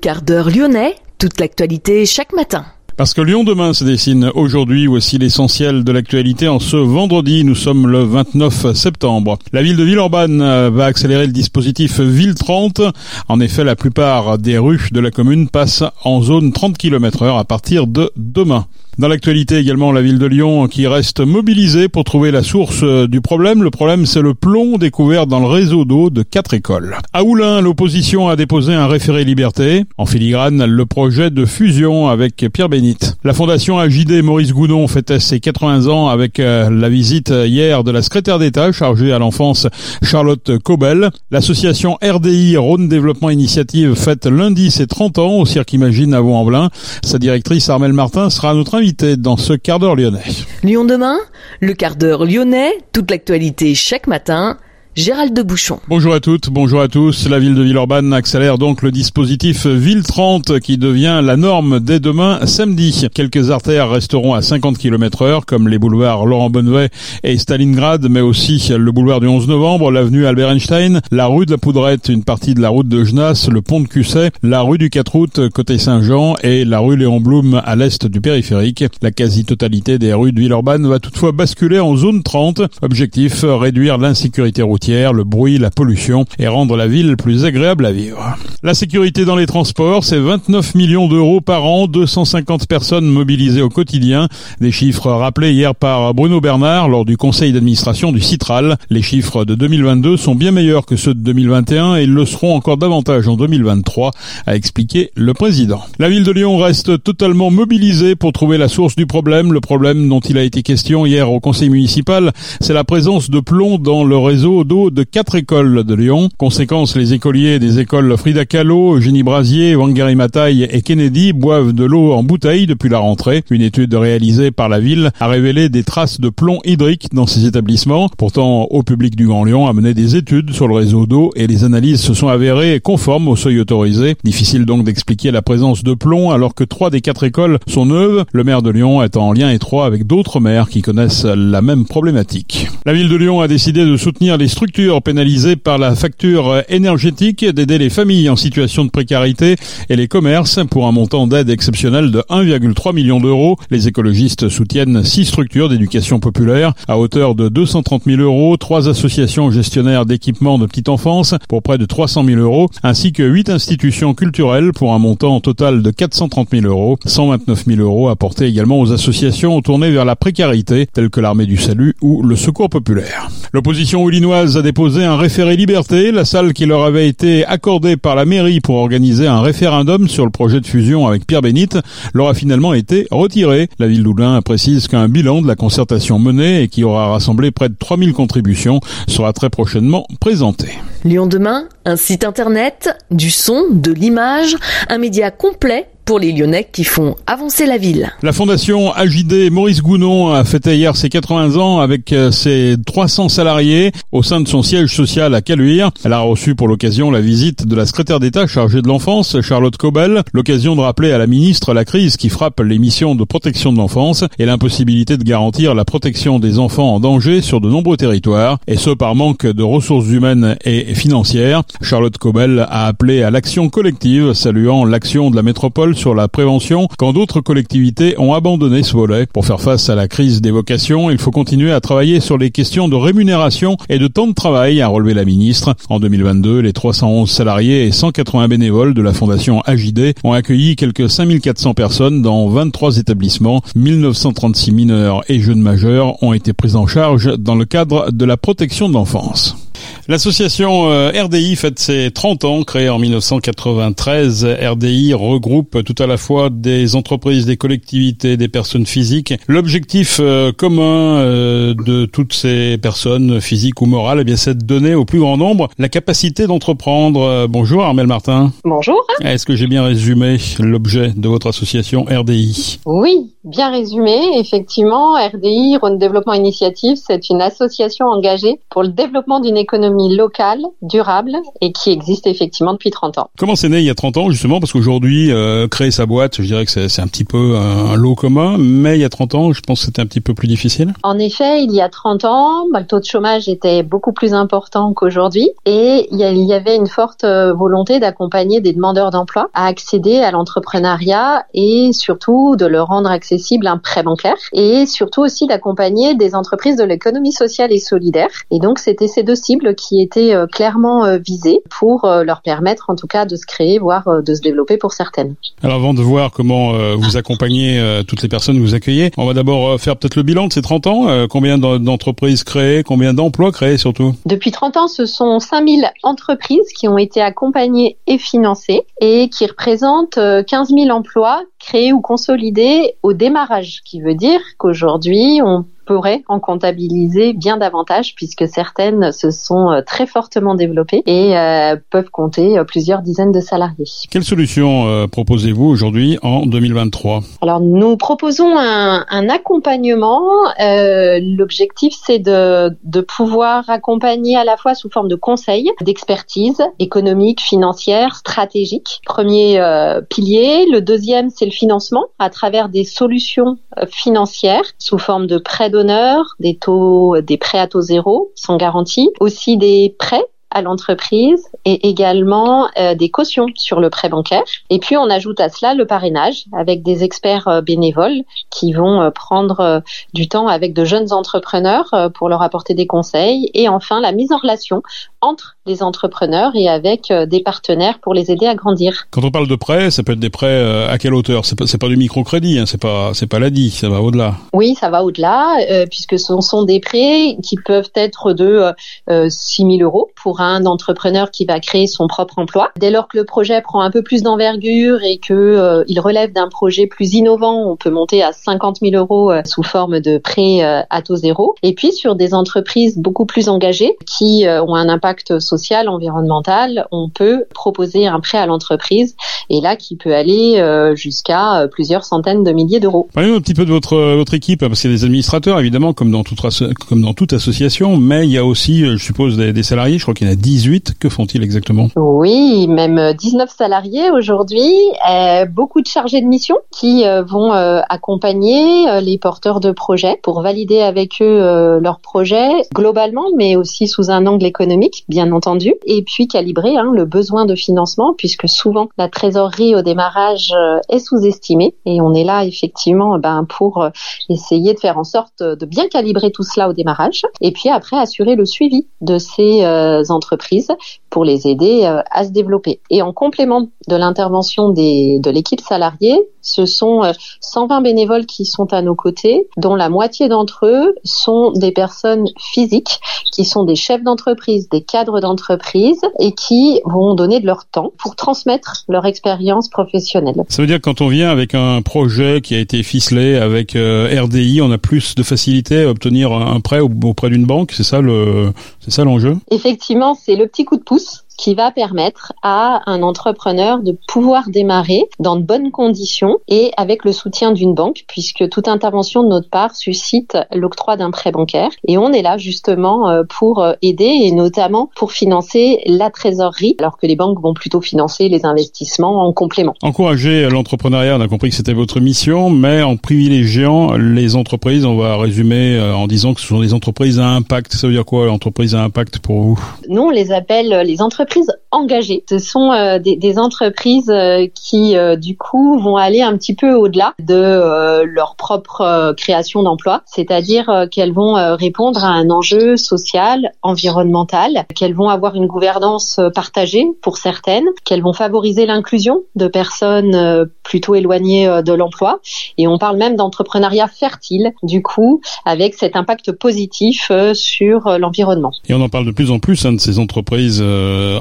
Quart d'heure lyonnais, toute l'actualité chaque matin. Parce que Lyon demain se dessine aujourd'hui, voici l'essentiel de l'actualité en ce vendredi, nous sommes le 29 septembre. La ville de Villeurbanne euh, va accélérer le dispositif Ville 30. En effet, la plupart des rues de la commune passent en zone 30 km heure à partir de demain. Dans l'actualité également, la ville de Lyon qui reste mobilisée pour trouver la source euh, du problème. Le problème, c'est le plomb découvert dans le réseau d'eau de quatre écoles. À Oulin, l'opposition a déposé un référé liberté. En filigrane, le projet de fusion avec Pierre Bénite. La fondation AJD Maurice Goudon fêtait ses 80 ans avec euh, la visite hier de la secrétaire d'État chargée à l'enfance Charlotte Cobel. L'association RDI Rhône Développement Initiative fête lundi ses 30 ans au Cirque Imagine à Vaux-en-Velin. Sa directrice Armelle Martin sera notre invitée dans ce quart d'heure lyonnais. Lyon demain, le quart d'heure lyonnais, toute l'actualité chaque matin Gérald de Bouchon. Bonjour à toutes, bonjour à tous. La ville de Villeurbanne accélère donc le dispositif Ville 30 qui devient la norme dès demain samedi. Quelques artères resteront à 50 km heure comme les boulevards Laurent Bonnevet et Stalingrad, mais aussi le boulevard du 11 novembre, l'avenue Albert Einstein, la rue de la Poudrette, une partie de la route de Genasse, le pont de Cusset, la rue du 4 août côté Saint-Jean et la rue Léon Blum à l'est du périphérique. La quasi-totalité des rues de Villeurbanne va toutefois basculer en zone 30. Objectif, réduire l'insécurité routière le bruit, la pollution et rendre la ville plus agréable à vivre. La sécurité dans les transports, c'est 29 millions d'euros par an, 250 personnes mobilisées au quotidien. Des chiffres rappelés hier par Bruno Bernard lors du conseil d'administration du Citral. Les chiffres de 2022 sont bien meilleurs que ceux de 2021 et ils le seront encore davantage en 2023, a expliqué le président. La ville de Lyon reste totalement mobilisée pour trouver la source du problème. Le problème dont il a été question hier au conseil municipal, c'est la présence de plomb dans le réseau d'eau de quatre écoles de Lyon. Conséquence, les écoliers des écoles Frida Kahlo, Eugénie Brasier, Wangari Mataille et Kennedy boivent de l'eau en bouteille depuis la rentrée. Une étude réalisée par la ville a révélé des traces de plomb hydrique dans ces établissements. Pourtant, au public du Grand Lyon a mené des études sur le réseau d'eau et les analyses se sont avérées conformes au seuil autorisé. Difficile donc d'expliquer la présence de plomb alors que trois des quatre écoles sont neuves. Le maire de Lyon est en lien étroit avec d'autres maires qui connaissent la même problématique. La ville de Lyon a décidé de soutenir les pénalisées par la facture énergétique, d'aider les familles en situation de précarité et les commerces pour un montant d'aide exceptionnel de 1,3 million d'euros. Les écologistes soutiennent six structures d'éducation populaire à hauteur de 230 000 euros, trois associations gestionnaires d'équipements de petite enfance pour près de 300 000 euros, ainsi que huit institutions culturelles pour un montant total de 430 000 euros, 129 000 euros apportés également aux associations tournées vers la précarité, telles que l'Armée du Salut ou le Secours populaire. L'opposition illinoise a déposé un référé liberté, la salle qui leur avait été accordée par la mairie pour organiser un référendum sur le projet de fusion avec Pierre Bénite leur a finalement été retirée. La ville d'Oulin précise qu'un bilan de la concertation menée et qui aura rassemblé près de 3000 contributions sera très prochainement présenté. Lyon demain, un site internet, du son, de l'image, un média complet pour les Lyonnais qui font avancer la ville. La fondation AJD Maurice Gounon a fêté hier ses 80 ans avec euh, ses 300 salariés au sein de son siège social à Caluire. Elle a reçu pour l'occasion la visite de la secrétaire d'État chargée de l'enfance, Charlotte Cobel, l'occasion de rappeler à la ministre la crise qui frappe les missions de protection de l'enfance et l'impossibilité de garantir la protection des enfants en danger sur de nombreux territoires, et ce par manque de ressources humaines et financières. Charlotte Cobel a appelé à l'action collective, saluant l'action de la métropole sur la prévention quand d'autres collectivités ont abandonné ce volet. Pour faire face à la crise des vocations, il faut continuer à travailler sur les questions de rémunération et de temps de travail, a relevé la ministre. En 2022, les 311 salariés et 180 bénévoles de la fondation AJD ont accueilli quelques 5400 personnes dans 23 établissements. 1936 mineurs et jeunes majeurs ont été pris en charge dans le cadre de la protection de l'enfance. L'association euh, RDI fête ses 30 ans, créée en 1993. RDI regroupe tout à la fois des entreprises, des collectivités, des personnes physiques. L'objectif euh, commun euh, de toutes ces personnes physiques ou morales, eh bien, c'est de donner au plus grand nombre la capacité d'entreprendre. Bonjour Armel Martin. Bonjour. Est-ce que j'ai bien résumé l'objet de votre association RDI Oui, bien résumé. Effectivement, RDI, Rhône Développement Initiative, c'est une association engagée pour le développement d'une économie l'économie locale, durable et qui existe effectivement depuis 30 ans. Comment c'est né il y a 30 ans justement? Parce qu'aujourd'hui, euh, créer sa boîte, je dirais que c'est un petit peu un, lot commun, mais il y a 30 ans, je pense que c'était un petit peu plus difficile. En effet, il y a 30 ans, bah, le taux de chômage était beaucoup plus important qu'aujourd'hui et il y avait une forte euh, volonté d'accompagner des demandeurs d'emploi à accéder à l'entrepreneuriat et surtout de leur rendre accessible un prêt bancaire et surtout aussi d'accompagner des entreprises de l'économie sociale et solidaire. Et donc, c'était ces deux cibles qui étaient euh, clairement euh, visées pour euh, leur permettre en tout cas de se créer, voire de se développer pour certaines. Alors, avant de voir comment vous accompagnez toutes les personnes que vous accueillez, on va d'abord faire peut-être le bilan de ces 30 ans. Combien d'entreprises créées, combien d'emplois créés surtout? Depuis 30 ans, ce sont 5000 entreprises qui ont été accompagnées et financées et qui représentent 15 000 emplois créés ou consolidés au démarrage, ce qui veut dire qu'aujourd'hui, on pourrait en comptabiliser bien davantage puisque certaines se sont euh, très fortement développées et euh, peuvent compter euh, plusieurs dizaines de salariés. Quelle solution proposez-vous aujourd'hui en 2023 Alors nous proposons un, un accompagnement. L'objectif c'est de, de pouvoir accompagner à la fois sous forme de conseils, d'expertise économique, financière, stratégique. Premier pilier. Le deuxième c'est financement à travers des solutions financières sous forme de prêts de des taux, des prêts à taux zéro sans garantie, aussi des prêts à l'entreprise et également euh, des cautions sur le prêt bancaire. Et puis on ajoute à cela le parrainage avec des experts euh, bénévoles qui vont euh, prendre du temps avec de jeunes entrepreneurs pour leur apporter des conseils. Et enfin la mise en relation entre les entrepreneurs et avec des partenaires pour les aider à grandir. Quand on parle de prêts, ça peut être des prêts à quelle hauteur? C'est pas, pas du microcrédit, hein, c'est pas c'est pas l'ADI, ça va au-delà. Oui, ça va au-delà puisque ce sont des prêts qui peuvent être de euh, 6 000 euros pour un entrepreneur qui va créer son propre emploi. Dès lors que le projet prend un peu plus d'envergure et que il relève d'un projet plus innovant, on peut monter à 50 000 euros sous forme de prêt à taux zéro. Et puis sur des entreprises beaucoup plus engagées qui ont un impact social, environnemental, on peut proposer un prêt à l'entreprise et là qui peut aller euh, jusqu'à euh, plusieurs centaines de milliers d'euros. Parlez-nous un petit peu de votre euh, équipe parce qu'il y a des administrateurs évidemment comme dans toute association, mais il y a aussi je suppose des, salariés, je crois qu'il a 18, que font-ils exactement? Oui, même 19 salariés aujourd'hui, beaucoup de chargés de mission qui vont accompagner les porteurs de projets pour valider avec eux leurs projets globalement mais aussi sous un angle économique bien entendu, et puis calibrer hein, le besoin de financement, puisque souvent la trésorerie au démarrage euh, est sous-estimée, et on est là effectivement ben, pour euh, essayer de faire en sorte de bien calibrer tout cela au démarrage, et puis après assurer le suivi de ces euh, pour les aider à se développer. Et en complément de l'intervention de l'équipe salariée, ce sont 120 bénévoles qui sont à nos côtés, dont la moitié d'entre eux sont des personnes physiques, qui sont des chefs d'entreprise, des cadres d'entreprise et qui vont donner de leur temps pour transmettre leur expérience professionnelle. Ça veut dire que quand on vient avec un projet qui a été ficelé avec euh, RDI, on a plus de facilité à obtenir un prêt auprès d'une banque, c'est ça le c'est ça l'enjeu? Effectivement, c'est le petit coup de pouce qui va permettre à un entrepreneur de pouvoir démarrer dans de bonnes conditions et avec le soutien d'une banque, puisque toute intervention de notre part suscite l'octroi d'un prêt bancaire. Et on est là justement euh, pour euh, aider et notamment pour financer la trésorerie, alors que les banques vont plutôt financer les investissements en complément. Encourager l'entrepreneuriat, on a compris que c'était votre mission, mais en privilégiant les entreprises, on va résumer euh, en disant que ce sont des entreprises à impact. Ça veut dire quoi l'entreprise à impact pour vous? Nous, on les appelle les entreprises entreprises engagées. Ce sont euh, des, des, entreprises euh, qui, euh, du coup, vont aller un petit peu au-delà de leur propre création d'emplois, c'est-à-dire qu'elles vont répondre à un enjeu social, environnemental, qu'elles vont avoir une gouvernance partagée pour certaines, qu'elles vont favoriser l'inclusion de personnes plutôt éloignées de l'emploi. Et on parle même d'entrepreneuriat fertile, du coup, avec cet impact positif sur l'environnement. Et on en parle de plus en plus hein, de ces entreprises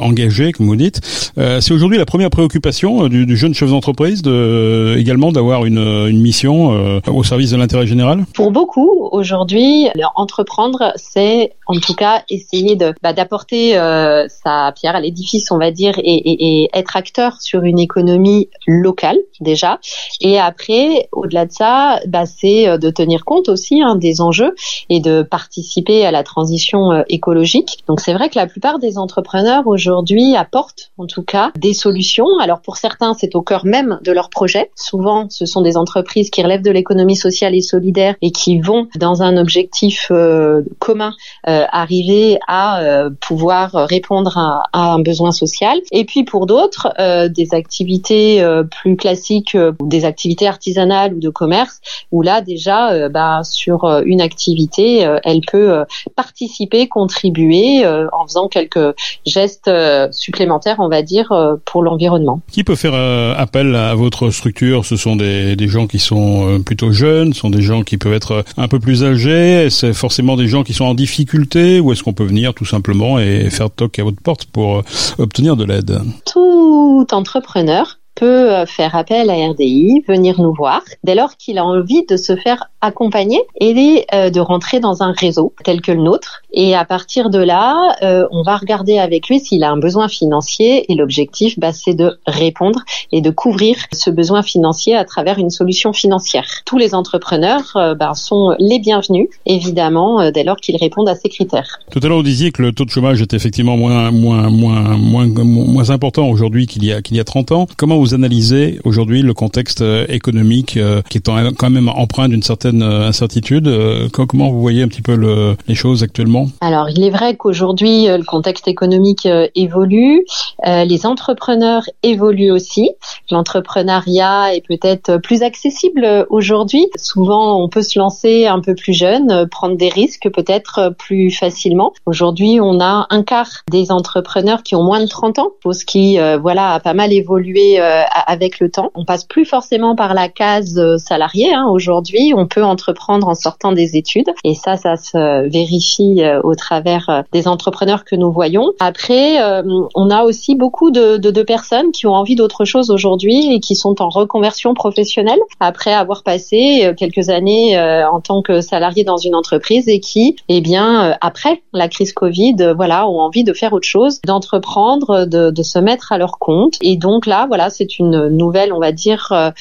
engagés, comme vous dites. c'est aujourd'hui la première préoccupation du, jeune chef d'entreprise de, également d'avoir une, une mission au service de l'intérêt général? Pour beaucoup, aujourd'hui, entreprendre, c'est en tout cas essayer de bah, d'apporter sa pierre à l'édifice, on va dire, et, et, et être acteur sur une économie locale déjà. Et après, au-delà de ça, bah, c'est euh, de tenir compte aussi hein, des enjeux et de participer à la transition euh, écologique. Donc c'est vrai que la plupart des entrepreneurs aujourd'hui apportent en tout cas des solutions. Alors pour certains, c'est au cœur même de leur projet. Souvent, ce sont des entreprises qui relèvent de l'économie sociale et solidaire et qui vont dans un objectif euh, commun arriver à pouvoir répondre à, à, un besoin social. Et puis pour d'autres, des activités plus classiques, des activités artisanales ou de commerce, où là déjà, euh, bah, sur euh, une activité, euh, elle peut participer, contribuer en faisant quelques gestes supplémentaires, on va dire, pour l'environnement. Qui peut faire appel à votre structure? Ce sont des, des gens qui sont plutôt jeunes, ce sont des gens qui peuvent être un peu plus âgés, c'est forcément des gens qui sont en difficulté, ou est-ce qu'on peut venir tout simplement et faire toc à votre porte pour obtenir de l'aide? Tout entrepreneur peut euh, faire appel à RDI, venir nous voir, dès lors qu'il a envie de se faire accompagner et euh, de rentrer dans un réseau tel que le nôtre. Et à partir de là, euh, on va regarder avec lui s'il a un besoin financier et l'objectif, bah, c'est de répondre et de couvrir ce besoin financier à travers une solution financière. Tous les entrepreneurs bah, sont les bienvenus, évidemment, dès lors qu'ils répondent à ces critères. Tout à l'heure, vous disiez que le taux de chômage était effectivement moins moins moins moins moins important aujourd'hui qu'il y a qu'il y a 30 ans. Comment vous analysez aujourd'hui le contexte économique qui est quand même empreint d'une certaine euh, incertitude. Euh, comment vous voyez un petit peu le, les choses actuellement? Alors, il est vrai qu'aujourd'hui, euh, le contexte économique évolue, les entrepreneurs évoluent aussi. L'entrepreneuriat est peut-être plus accessible aujourd'hui. Souvent, on peut se lancer un peu plus jeune, prendre des risques peut-être plus facilement. Aujourd'hui, on a un quart des entrepreneurs qui ont moins de 30 ans, chose qui voilà a pas mal évolué avec le temps. On passe plus forcément par la case salarié. Hein. Aujourd'hui, on peut entreprendre en sortant des études. Et ça, ça se vérifie euh, au travers euh, des entrepreneurs que nous voyons. Après, euh, on a aussi beaucoup de, de, de personnes qui ont envie d'autre chose aujourd'hui et qui sont en reconversion professionnelle après avoir passé quelques années en tant que salarié dans une entreprise et qui, eh bien, après la crise Covid, voilà, ont envie de faire autre chose, d'entreprendre, de, de se mettre à leur compte. Et donc là, voilà, c'est une nouvelle, on va dire,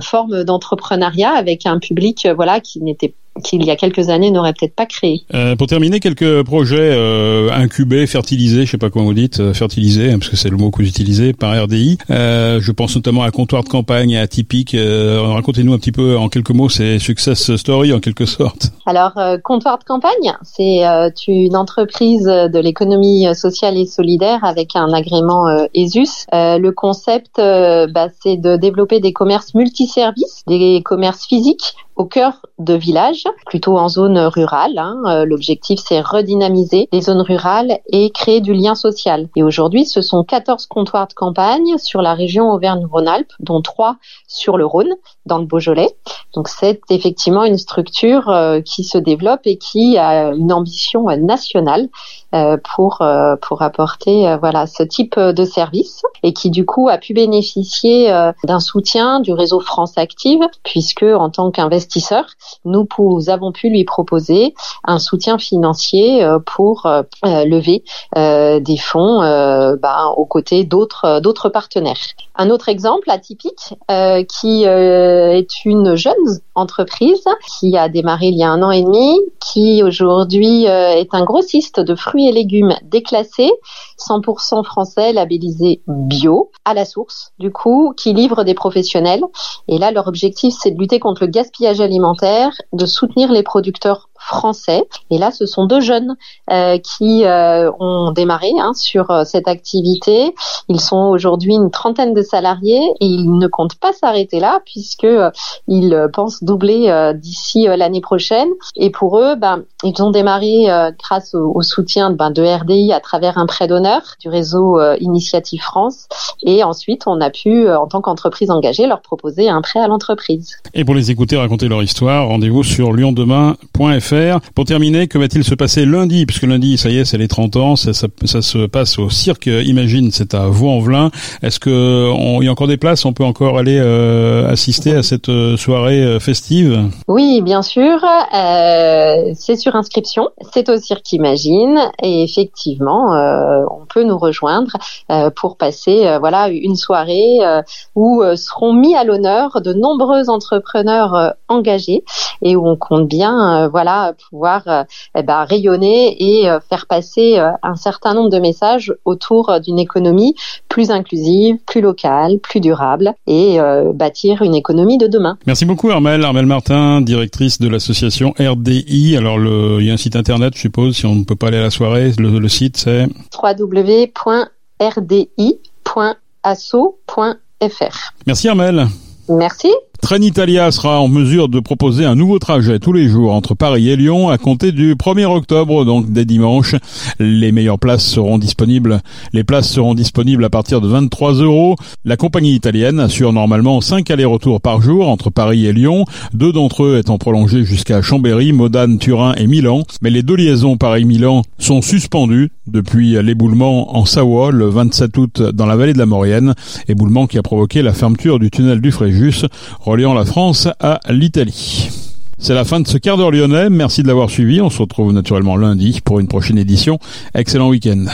forme d'entrepreneuriat avec un public, voilà, qui n'était qu'il y a quelques années n'aurait peut-être pas créé. Euh, pour terminer, quelques projets euh, incubés, fertilisés, je sais pas comment vous dites, euh, fertilisés, hein, parce que c'est le mot que vous utilisez, par RDI. Euh, je pense notamment à Comptoir de campagne et à Typique. Racontez-nous un petit peu en quelques mots ces success stories en quelque sorte. Alors, Comptoir de campagne, c'est une entreprise de l'économie sociale et solidaire avec un agrément ESUS. le concept, bah, c'est de développer des commerces multiservices, des commerces physiques au cœur de villages, plutôt en zone rurale. Hein. Euh, l'objectif, c'est redynamiser les zones rurales et créer du lien social. Et aujourd'hui, ce sont 14 comptoirs de campagne sur la région Auvergne-Rhône-Alpes, dont 3 sur le Rhône, dans le Beaujolais. Donc c'est effectivement une structure euh, qui se développe et qui a une ambition nationale euh, pour pour apporter voilà ce type de service et qui du coup a pu bénéficier d'un soutien du réseau France Active puisque en tant qu'investisseur nous, avons pu lui proposer un soutien financier euh, pour euh, euh, lever des fonds bah, aux côtés d'autres d'autres partenaires. Un autre exemple atypique qui est une jeune entreprise qui a démarré il y a un an et demi, qui aujourd'hui est un grossiste de fruits et légumes déclassés, 100% français, labellisé bio, à la source, du coup, qui livre des professionnels. Et là, leur objectif, c'est de lutter contre le gaspillage alimentaire, de soutenir les producteurs français. Et là, ce sont deux jeunes euh, qui euh, ont démarré hein, sur euh, cette activité. Ils sont aujourd'hui une trentaine de salariés et ils ne comptent pas s'arrêter là puisque ils pensent doubler d'ici l'année prochaine. Et pour eux, ben, ils ont démarré grâce au, soutien ben, de RDI à travers un prêt d'honneur du réseau Initiative France. Et ensuite, on a pu, en tant qu'entreprise engagée, leur proposer un prêt à l'entreprise. Et pour les écouter raconter leur histoire, rendez-vous sur lyondemain.fr. Pour terminer, que va-t-il se passer lundi? Puisque lundi, ça y est, c'est les 30 ans, ça, se passe au Cirque Imagine, c'est à Vaux-en-Velin. Est-ce que il y a encore des places? On peut encore aller euh, assister à cette euh, soirée euh, festive? Oui, bien sûr. c'est sur inscription. C'est au Cirque Imagine et effectivement, on peut nous rejoindre pour passer voilà une soirée où seront mis à l'honneur de nombreux entrepreneurs engagés et où on compte bien voilà pouvoir eh ben, rayonner et faire passer un certain nombre de messages autour d'une économie plus inclusive, plus locale, plus durable et euh, bâtir une économie de demain. Merci beaucoup Armel, Armel Martin, directrice de l'association RDI. Alors le, il y a un site internet, je suppose, si on ne peut pas aller à la soirée, le, le site c'est www.rdi.asso.fr. Merci Armel. Merci. Trenitalia sera en mesure de proposer un nouveau trajet tous les jours entre Paris et Lyon à compter du 1er octobre, donc dès dimanche. Les meilleures places seront disponibles. Les places seront disponibles à partir de 23 euros. La compagnie italienne assure normalement 5 allers-retours par jour entre Paris et Lyon, deux d'entre eux étant prolongés jusqu'à Chambéry, Modane, Turin et Milan. Mais les deux liaisons Paris-Milan sont suspendues depuis l'éboulement en Savoie le 27 août dans la vallée de la Maurienne, éboulement qui a provoqué la fermeture du tunnel du Fréjus reliant la France à l'Italie. C'est la fin de ce quart d'heure lyonnais. Merci de l'avoir suivi. On se retrouve naturellement lundi pour une prochaine édition. Excellent week-end.